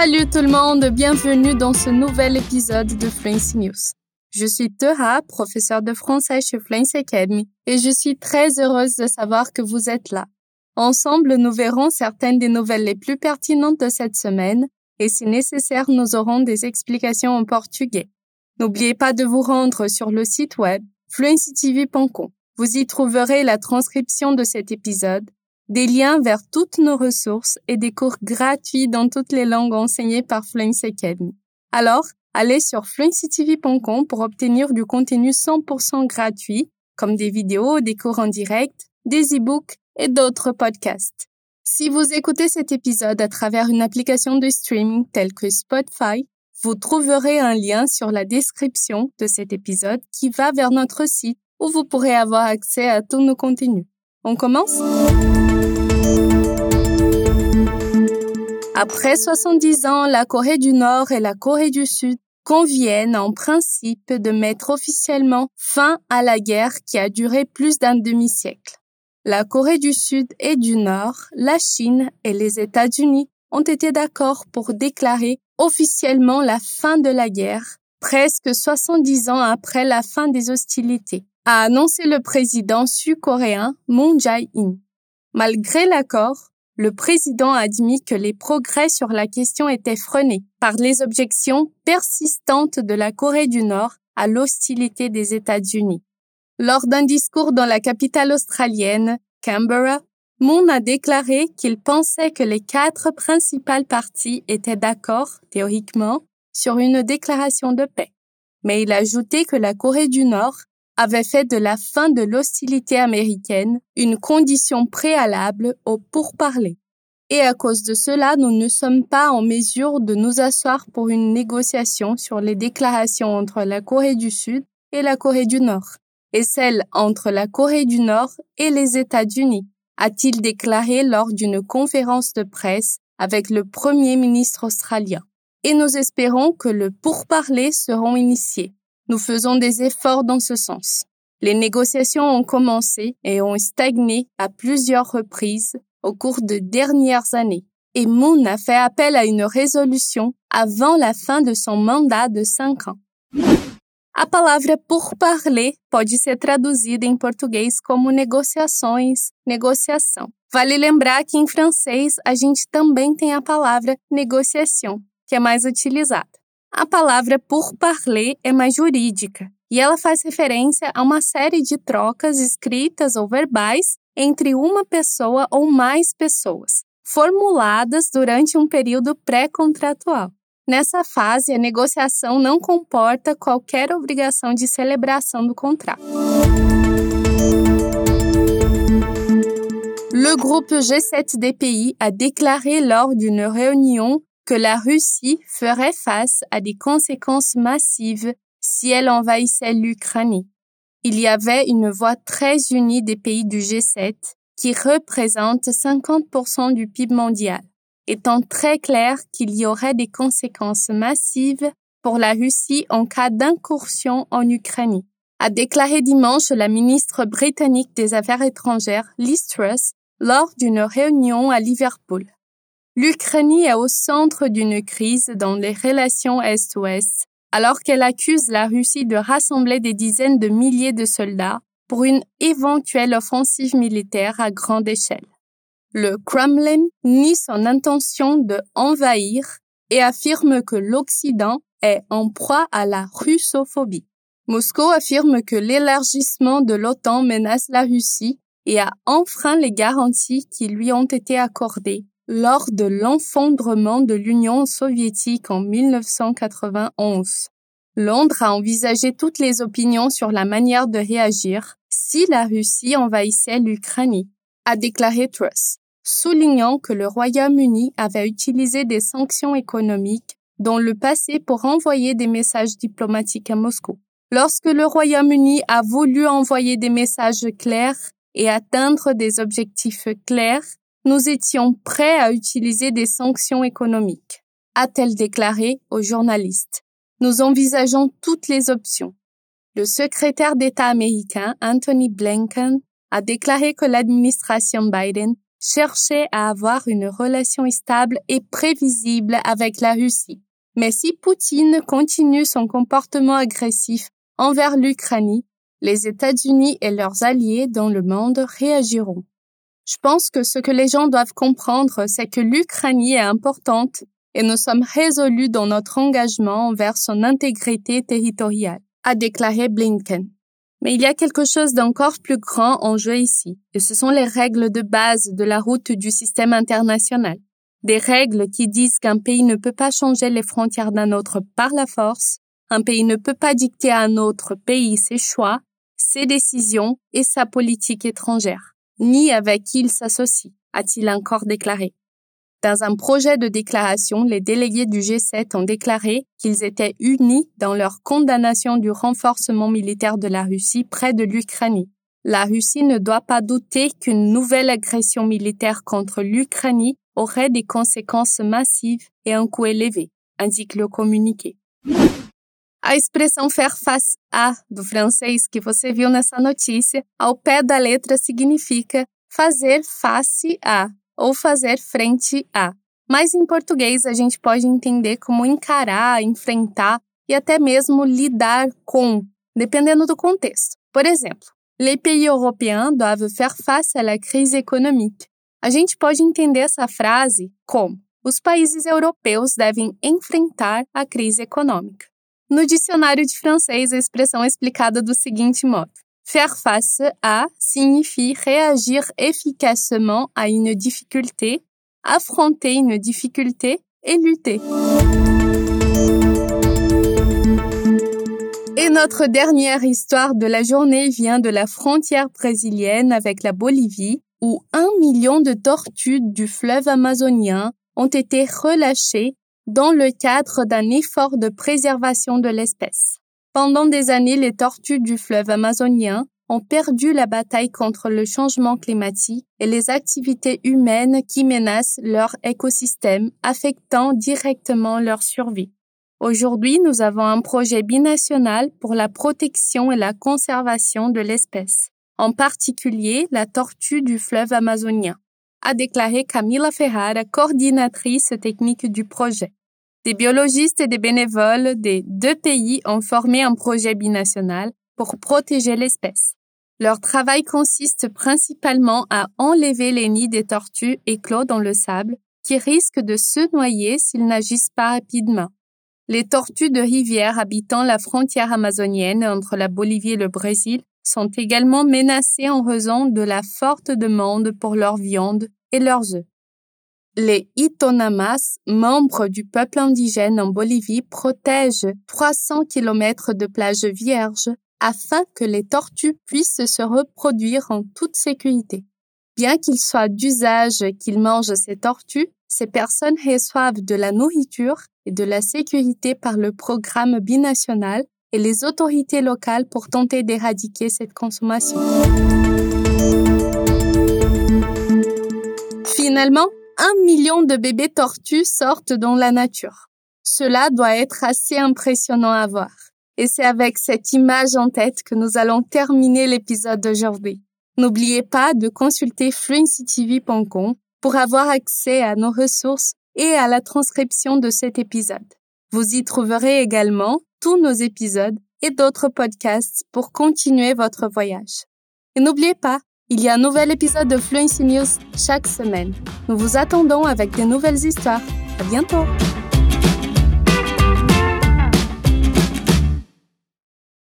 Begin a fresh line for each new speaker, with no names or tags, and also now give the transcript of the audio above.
Salut tout le monde, bienvenue dans ce nouvel épisode de Fluency News. Je suis Teha, professeure de français chez Fluency Academy, et je suis très heureuse de savoir que vous êtes là. Ensemble, nous verrons certaines des nouvelles les plus pertinentes de cette semaine, et si nécessaire, nous aurons des explications en portugais. N'oubliez pas de vous rendre sur le site web fluencytv.com. Vous y trouverez la transcription de cet épisode, des liens vers toutes nos ressources et des cours gratuits dans toutes les langues enseignées par Fluency Academy. Alors, allez sur fluencytv.com pour obtenir du contenu 100% gratuit, comme des vidéos, des cours en direct, des e-books et d'autres podcasts. Si vous écoutez cet épisode à travers une application de streaming telle que Spotify, vous trouverez un lien sur la description de cet épisode qui va vers notre site où vous pourrez avoir accès à tous nos contenus. On commence? Après 70 ans, la Corée du Nord et la Corée du Sud conviennent en principe de mettre officiellement fin à la guerre qui a duré plus d'un demi-siècle. La Corée du Sud et du Nord, la Chine et les États-Unis ont été d'accord pour déclarer officiellement la fin de la guerre, presque 70 ans après la fin des hostilités, a annoncé le président sud-coréen Moon Jae-in. Malgré l'accord, le président a admis que les progrès sur la question étaient freinés par les objections persistantes de la Corée du Nord à l'hostilité des États-Unis. Lors d'un discours dans la capitale australienne, Canberra, Moon a déclaré qu'il pensait que les quatre principales parties étaient d'accord, théoriquement, sur une déclaration de paix. Mais il a ajouté que la Corée du Nord avait fait de la fin de l'hostilité américaine une condition préalable au pourparlers. Et à cause de cela, nous ne sommes pas en mesure de nous asseoir pour une négociation sur les déclarations entre la Corée du Sud et la Corée du Nord, et celle entre la Corée du Nord et les États-Unis, a-t-il déclaré lors d'une conférence de presse avec le Premier ministre australien. Et nous espérons que le pourparlers seront initiés. Nous faisons des efforts dans ce sens. Les négociations ont commencé et ont stagné à plusieurs reprises au cours de dernières années. Et Moon a fait appel à une résolution avant la fin de son mandat de cinq ans. A palavra pourparler pode ser traduzida em português como negociações, negociação. Vale lembrar que em francês a gente também tem a palavra negociação, que é mais utilizada. A palavra pourparler é mais jurídica e ela faz referência a uma série de trocas escritas ou verbais entre uma pessoa ou mais pessoas, formuladas durante um período pré-contratual. Nessa fase, a negociação não comporta qualquer obrigação de celebração do contrato. Le groupe G7 des pays a déclaré lors d'une réunion que la Russie ferait face à des conséquences massives si elle envahissait l'Ukraine. Il y avait une voix très unie des pays du G7 qui représente 50% du PIB mondial, étant très clair qu'il y aurait des conséquences massives pour la Russie en cas d'incursion en Ukraine, a déclaré dimanche la ministre britannique des Affaires étrangères Liz Truss lors d'une réunion à Liverpool. L'Ukraine est au centre d'une crise dans les relations Est-Ouest, alors qu'elle accuse la Russie de rassembler des dizaines de milliers de soldats pour une éventuelle offensive militaire à grande échelle. Le Kremlin nie son intention de envahir et affirme que l'Occident est en proie à la russophobie. Moscou affirme que l'élargissement de l'OTAN menace la Russie et a enfreint les garanties qui lui ont été accordées lors de l'enfondrement de l'Union soviétique en 1991. Londres a envisagé toutes les opinions sur la manière de réagir si la Russie envahissait l'Ukraine, a déclaré Truss, soulignant que le Royaume-Uni avait utilisé des sanctions économiques dans le passé pour envoyer des messages diplomatiques à Moscou. Lorsque le Royaume-Uni a voulu envoyer des messages clairs et atteindre des objectifs clairs, nous étions prêts à utiliser des sanctions économiques, a-t-elle déclaré aux journalistes. Nous envisageons toutes les options. Le secrétaire d'État américain Anthony Blinken a déclaré que l'administration Biden cherchait à avoir une relation stable et prévisible avec la Russie. Mais si Poutine continue son comportement agressif envers l'Ukraine, les États-Unis et leurs alliés dans le monde réagiront. Je pense que ce que les gens doivent comprendre, c'est que l'Ukraine est importante et nous sommes résolus dans notre engagement envers son intégrité territoriale, a déclaré Blinken. Mais il y a quelque chose d'encore plus grand en jeu ici, et ce sont les règles de base de la route du système international. Des règles qui disent qu'un pays ne peut pas changer les frontières d'un autre par la force, un pays ne peut pas dicter à un autre pays ses choix, ses décisions et sa politique étrangère, ni avec qui il s'associe, a-t-il encore déclaré. Dans un projet de déclaration, les délégués du G7 ont déclaré qu'ils étaient unis dans leur condamnation du renforcement militaire de la Russie près de l'Ukraine. La Russie ne doit pas douter qu'une nouvelle agression militaire contre l'Ukraine aurait des conséquences massives et un coût élevé, indique le communiqué. A expressão faire face a do francês que você viu nessa notícia, ao pé da letra significa fazer face a ou fazer frente a. Mas em português a gente pode entender como encarar, enfrentar e até mesmo lidar com, dependendo do contexto. Por exemplo, les pays européens doivent faire face à la crise économique. A gente pode entender essa frase como os países europeus devem enfrentar a crise econômica. No dicionário de francês, a expressão é explicada do seguinte modo: Faire face à signifie réagir efficacement à une difficulté, affronter une difficulté et lutter. Et notre dernière histoire de la journée vient de la frontière brésilienne avec la Bolivie, où un million de tortues du fleuve amazonien ont été relâchées dans le cadre d'un effort de préservation de l'espèce. Pendant des années, les tortues du fleuve amazonien ont perdu la bataille contre le changement climatique et les activités humaines qui menacent leur écosystème, affectant directement leur survie. Aujourd'hui, nous avons un projet binational pour la protection et la conservation de l'espèce, en particulier la tortue du fleuve amazonien, a déclaré Camila Ferrara, coordinatrice technique du projet. Des biologistes et des bénévoles des deux pays ont formé un projet binational pour protéger l'espèce. Leur travail consiste principalement à enlever les nids des tortues éclos dans le sable qui risquent de se noyer s'ils n'agissent pas rapidement. Les tortues de rivière habitant la frontière amazonienne entre la Bolivie et le Brésil sont également menacées en raison de la forte demande pour leur viande et leurs œufs. Les Itonamas, membres du peuple indigène en Bolivie, protègent 300 km de plages vierges afin que les tortues puissent se reproduire en toute sécurité. Bien qu'il soit d'usage qu'ils mangent ces tortues, ces personnes reçoivent de la nourriture et de la sécurité par le programme binational et les autorités locales pour tenter d'éradiquer cette consommation. Finalement, un million de bébés tortues sortent dans la nature. Cela doit être assez impressionnant à voir. Et c'est avec cette image en tête que nous allons terminer l'épisode d'aujourd'hui. N'oubliez pas de consulter fluencytv.com pour avoir accès à nos ressources et à la transcription de cet épisode. Vous y trouverez également tous nos épisodes et d'autres podcasts pour continuer votre voyage. Et n'oubliez pas, il y a un nouvel épisode de Fluency News chaque semaine. Nous vous attendons avec de nouvelles histoires. À bientôt!